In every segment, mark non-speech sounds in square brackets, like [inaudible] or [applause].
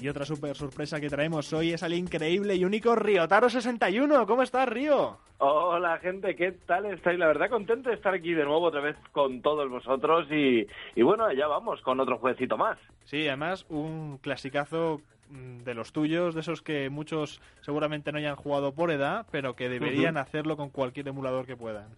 Y otra super sorpresa que traemos hoy es al increíble y único Riotaro61. ¿Cómo estás, Río? Hola gente, ¿qué tal estáis? La verdad contento de estar aquí de nuevo otra vez con todos vosotros y, y bueno, ya vamos con otro jueguecito más. Sí, además un clasicazo mm, de los tuyos, de esos que muchos seguramente no hayan jugado por edad, pero que deberían hacerlo con cualquier emulador que puedan.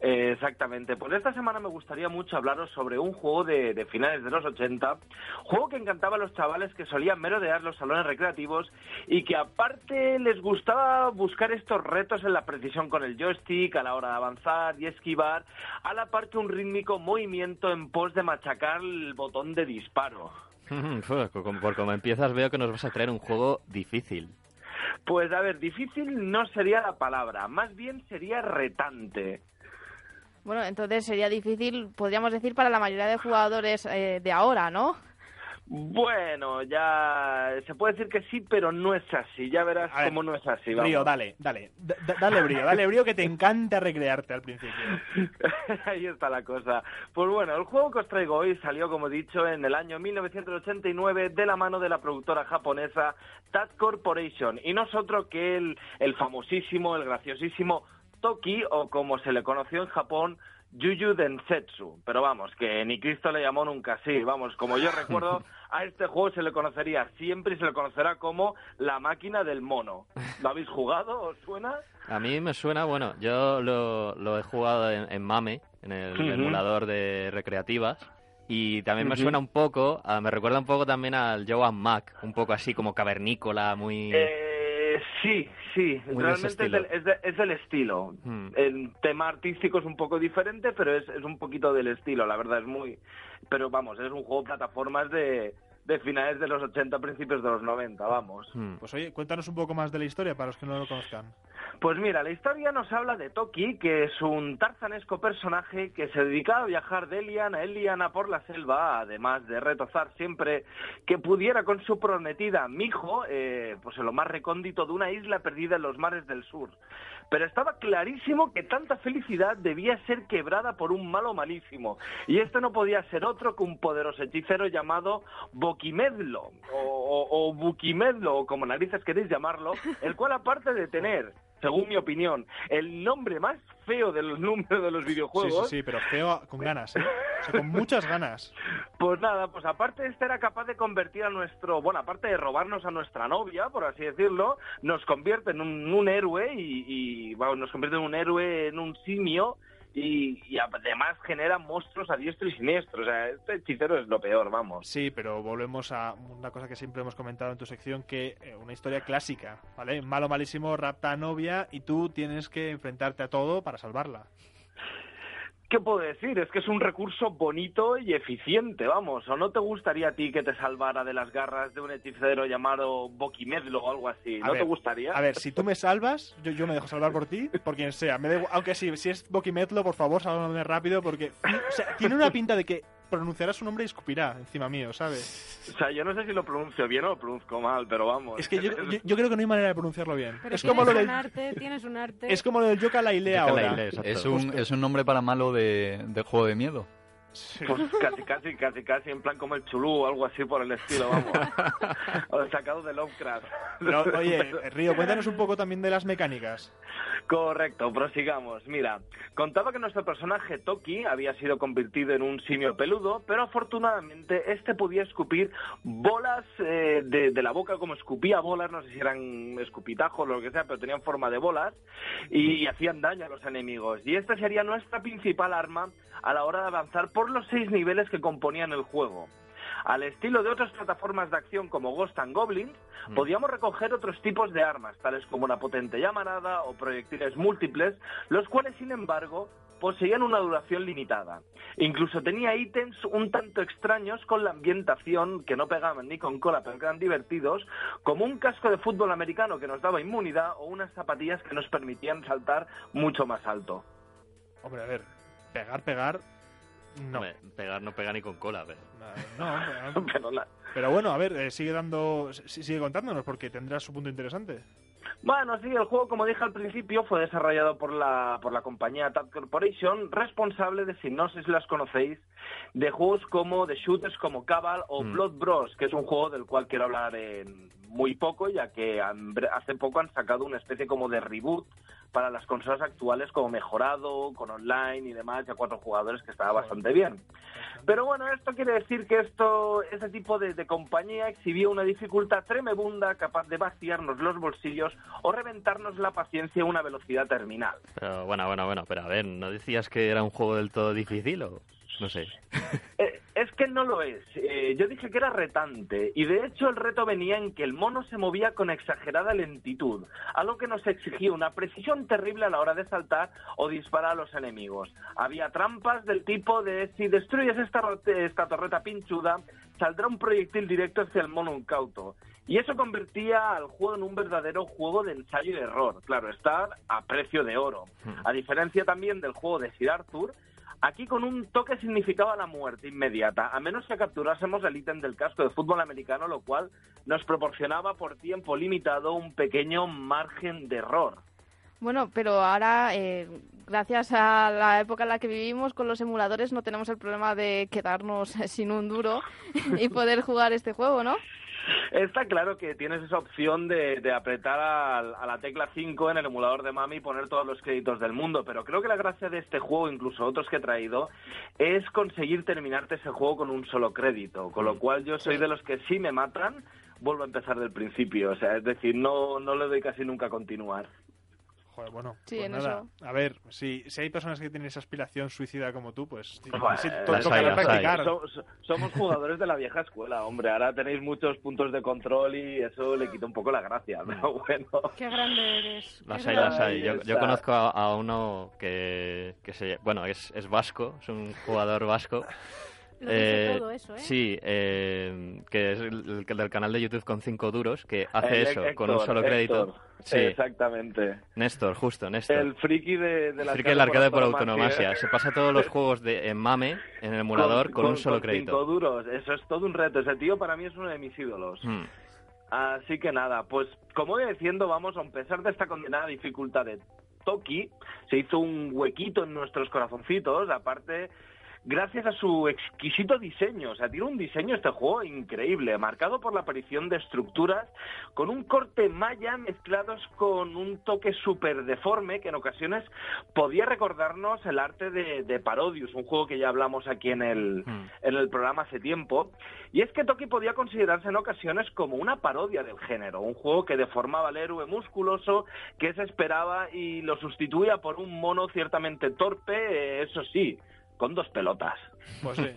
Eh, exactamente, pues esta semana me gustaría mucho hablaros sobre un juego de, de finales de los 80, juego que encantaba a los chavales que solían merodear los salones recreativos y que aparte les gustaba buscar estos retos en la precisión con el joystick a la hora de avanzar y esquivar, a la par que un rítmico movimiento en pos de machacar el botón de disparo. [laughs] Por como empiezas veo que nos vas a traer un juego difícil. Pues a ver, difícil no sería la palabra, más bien sería retante. Bueno, entonces sería difícil, podríamos decir, para la mayoría de jugadores eh, de ahora, ¿no? Bueno, ya se puede decir que sí, pero no es así. Ya verás ver, cómo no es así. Vamos. Río, dale, dale. Da- da- dale brío, dale brío que te encanta recrearte al principio. [laughs] Ahí está la cosa. Pues bueno, el juego que os traigo hoy salió, como he dicho, en el año 1989 de la mano de la productora japonesa TAT Corporation. Y no es otro que el, el famosísimo, el graciosísimo Toki, o como se le conoció en Japón, Yuyu Densetsu. Pero vamos, que ni Cristo le llamó nunca así. Vamos, como yo recuerdo, [laughs] a este juego se le conocería siempre y se le conocerá como la máquina del mono. ¿Lo habéis jugado? ¿Os suena? A mí me suena, bueno, yo lo, lo he jugado en, en MAME, en el emulador de recreativas, y también me suena un poco, a- me recuerda un poco también al Joan Mac, un poco así como cavernícola, muy... Eh, sí, sí, Muy ese realmente es del, es, de- es del estilo. Hmm. El tema artístico es un poco diferente, pero es, es un poquito del estilo, la verdad es muy... Pero vamos, es un juego de plataformas de, de finales de los 80, principios de los 90, vamos. Hmm. Pues oye, cuéntanos un poco más de la historia para los que no lo conozcan. Pues mira, la historia nos habla de Toki, que es un tarzanesco personaje que se dedicaba a viajar de Eliana a Eliana por la selva, además de retozar siempre que pudiera con su prometida Mijo, eh, pues en lo más recóndito de una isla perdida en los mares del sur. Pero estaba clarísimo que tanta felicidad debía ser quebrada por un malo malísimo, y este no podía ser otro que un poderoso hechicero llamado Boquimedlo, o, o, o Buquimedlo, o como narices queréis llamarlo, el cual aparte de tener, según mi opinión, el nombre más feo del [laughs] número de los Sí, videojuegos, sí, sí, pero feo con ganas, ¿eh? O sea, con muchas ganas. [laughs] pues nada, pues aparte de este era capaz de convertir a nuestro, bueno, aparte de robarnos a nuestra novia, por así decirlo, nos convierte en un, un héroe y, y, nos convierte en un héroe, en un simio y, y además genera monstruos a diestro y siniestro. O sea, este hechicero es lo peor, vamos. Sí, pero volvemos a una cosa que siempre hemos comentado en tu sección, que eh, una historia clásica, ¿vale? Malo malísimo rapta a novia y tú tienes que enfrentarte a todo para salvarla. ¿Qué puedo decir? Es que es un recurso bonito y eficiente, vamos. ¿O no te gustaría a ti que te salvara de las garras de un hechicero llamado Boquimedlo o algo así? ¿No ver, te gustaría? A ver, si tú me salvas, yo, yo me dejo salvar por ti, por quien sea. Me igual- aunque sí, si es Boquimetlo, por favor, sálvame rápido, porque o sea, tiene una pinta de que pronunciará su nombre y escupirá encima mío, ¿sabes? O sea, yo no sé si lo pronuncio bien o lo pronuncio mal, pero vamos. Es que yo, yo- yo creo que no hay manera de pronunciar bien. Pero es como tienes lo un del, arte, tienes un arte. es como lo del Yoka Laile ahora. Es un, es un nombre para malo de, de juego de miedo. Sí. Pues casi, casi, casi, casi, en plan como el chulú o algo así por el estilo, vamos. [laughs] o sacado de Lovecraft. Pero, [laughs] oye, Río, cuéntanos un poco también de las mecánicas. Correcto, prosigamos. Mira, contaba que nuestro personaje Toki había sido convertido en un simio peludo, pero afortunadamente este podía escupir bolas eh, de, de la boca, como escupía bolas, no sé si eran escupitajos o lo que sea, pero tenían forma de bolas y, y hacían daño a los enemigos. Y esta sería nuestra principal arma a la hora de avanzar por los seis niveles que componían el juego. Al estilo de otras plataformas de acción como Ghost and Goblins, podíamos recoger otros tipos de armas, tales como una potente llamarada o proyectiles múltiples, los cuales, sin embargo, poseían una duración limitada. Incluso tenía ítems un tanto extraños con la ambientación que no pegaban ni con cola, pero eran divertidos, como un casco de fútbol americano que nos daba inmunidad o unas zapatillas que nos permitían saltar mucho más alto. Hombre, a ver, pegar, pegar. No. Hombre, pegar no pega ni con cola, [laughs] pero... No, pero, Pero bueno, a ver, eh, sigue dando, si- sigue contándonos porque tendrá su punto interesante. Bueno, sí, el juego, como dije al principio, fue desarrollado por la, por la compañía Tab Corporation, responsable de, si no sé si las conocéis, de juegos como de shooters como Cabal o Mm. Blood Bros, que es un juego del cual quiero hablar en muy poco, ya que han- hace poco han sacado una especie como de reboot para las consolas actuales como mejorado, con online y demás, ya cuatro jugadores que estaba bastante bien. Pero bueno, esto quiere decir que esto, este tipo de, de compañía exhibió una dificultad tremenda capaz de vaciarnos los bolsillos o reventarnos la paciencia a una velocidad terminal. Pero bueno, bueno, bueno, pero a ver, ¿no decías que era un juego del todo difícil o...? No sé. Eh, es que no lo es. Eh, yo dije que era retante y de hecho el reto venía en que el mono se movía con exagerada lentitud, algo que nos exigía una precisión terrible a la hora de saltar o disparar a los enemigos. Había trampas del tipo de si destruyes esta, esta torreta pinchuda, saldrá un proyectil directo hacia el mono incauto. Y eso convertía al juego en un verdadero juego de ensayo y error. Claro, estar a precio de oro. A diferencia también del juego de Sir Arthur, Aquí con un toque significaba la muerte inmediata, a menos que capturásemos el ítem del casco de fútbol americano, lo cual nos proporcionaba por tiempo limitado un pequeño margen de error. Bueno, pero ahora, eh, gracias a la época en la que vivimos, con los emuladores no tenemos el problema de quedarnos [laughs] sin un duro y poder jugar este juego, ¿no? Está claro que tienes esa opción de, de apretar a, la tecla 5 en el emulador de Mami y poner todos los créditos del mundo, pero creo que la gracia de este juego, incluso otros que he traído, es conseguir terminarte ese juego con un solo crédito, con lo cual yo soy de los que si me matan, vuelvo a empezar del principio, o sea, es decir, no, no le doy casi nunca a continuar. Joder, bueno, Sí, pues en nada. eso. A ver, si, si hay personas que tienen esa aspiración suicida como tú, pues sí, Joder, sí, to- tocará practicar. So- so- somos jugadores de la vieja escuela, hombre. Ahora tenéis muchos puntos de control y eso le quita un poco la gracia. Pero bueno, Qué grande eres. Las hay, las hay. Yo, yo conozco a, a uno que, que se... Bueno, es, es vasco, es un jugador vasco. Lo Eh, todo eso, ¿eh? Sí, eh, que es el, el del canal de YouTube con 5 duros, que hace el eso, Héctor, con un solo crédito. Héctor. Sí, Exactamente. Néstor, justo, Néstor. El friki de, de la Friki del arcade por autonomasia. ¿eh? Se pasa todos los [laughs] juegos de, en MAME, en el emulador, con, un solo Cinco crédito. duros. Eso es todo un reto. Ese tío para mí es uno de mis ídolos. Hmm. Así que nada, pues como iba diciendo, vamos a pesar de esta condenada dificultad de Toki, se hizo un huequito en nuestros corazoncitos, aparte gracias a su exquisito diseño. O sea, tiene un diseño este juego increíble, marcado por la aparición de estructuras con un corte maya mezclados con un toque súper deforme que en ocasiones podía recordarnos el arte de, de Parodius, un juego que ya hablamos aquí en el, Hmm. en el programa hace tiempo. Y es que Toki podía considerarse en ocasiones como una parodia del género, un juego que deformaba al héroe musculoso que se esperaba y lo sustituía por un mono ciertamente torpe, eh, eso sí, con dos pelotas. Pues sí.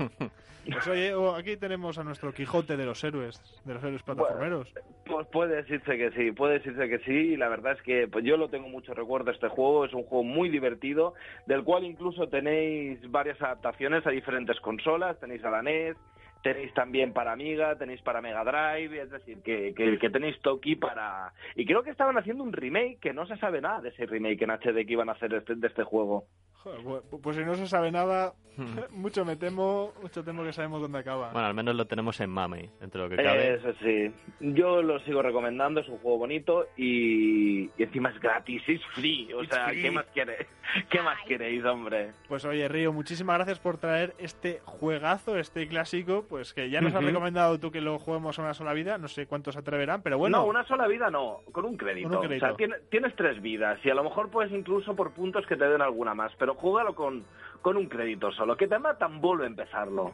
Pues oye, aquí tenemos a nuestro Quijote de los héroes, de los héroes plataformeros. Pues puede decirse que sí, puede decirse que sí, y la verdad es que pues yo lo tengo mucho recuerdo de este juego, es un juego muy divertido, del cual incluso tenéis varias adaptaciones a diferentes consolas, tenéis a la NES, tenéis también para Amiga, tenéis para Mega Drive, es decir, que, que, que tenéis Toki para... Y creo que estaban haciendo un remake, que no se sabe nada de ese remake en HD que iban a hacer de este, de este juego. Joder, pues, pues si no se sabe nada, [laughs] mucho me temo, mucho temo que sabemos dónde acaba. Bueno, al menos lo tenemos en MAME, entre lo que cabe. Eso sí, yo lo sigo recomendando, es un juego bonito y, y encima es gratis, es free, o It's sea, free. [laughs] ¿qué más queréis? ¿Qué más queréis, hombre? Pues oye, Río, muchísimas gracias por traer este juegazo, este clásico, pues que ya nos has Ujú. recomendado tú que lo juguemos a una sola vida, no sé cuántos se atreverán, pero bueno, no, una sola vida no, con un crédito. Con un crédito. O sea, tiene- tienes tres vidas y a lo mejor puedes incluso por puntos que te den alguna más, pero júgalo con, con un crédito solo. Que te matan, vuelve a empezarlo.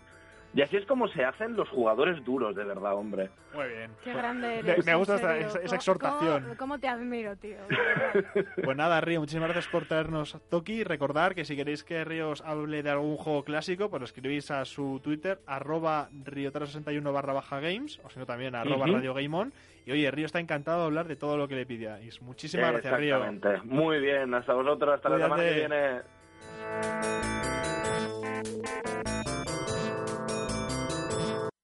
Y así es como se hacen los jugadores duros, de verdad, hombre. muy bien. Qué grande Me- eres. me en gusta esa- serio. esa- esa ¿Cómo- exhortación. ¿Cómo, cómo te admiro, tío? [laughs] Pues nada, Río, muchísimas gracias por traernos Toki. Recordar que si queréis que Río os hable de algún juego clásico, pues lo escribís a su Twitter, arroba riotaro61 barra baja games, o si no también arroba Ujú. Radio Game On. Y oye, Río está encantado de hablar de todo lo que le pidáis. Muchísimas gracias, Río. Exactamente. Muy bien, hasta vosotros, hasta la semana que viene.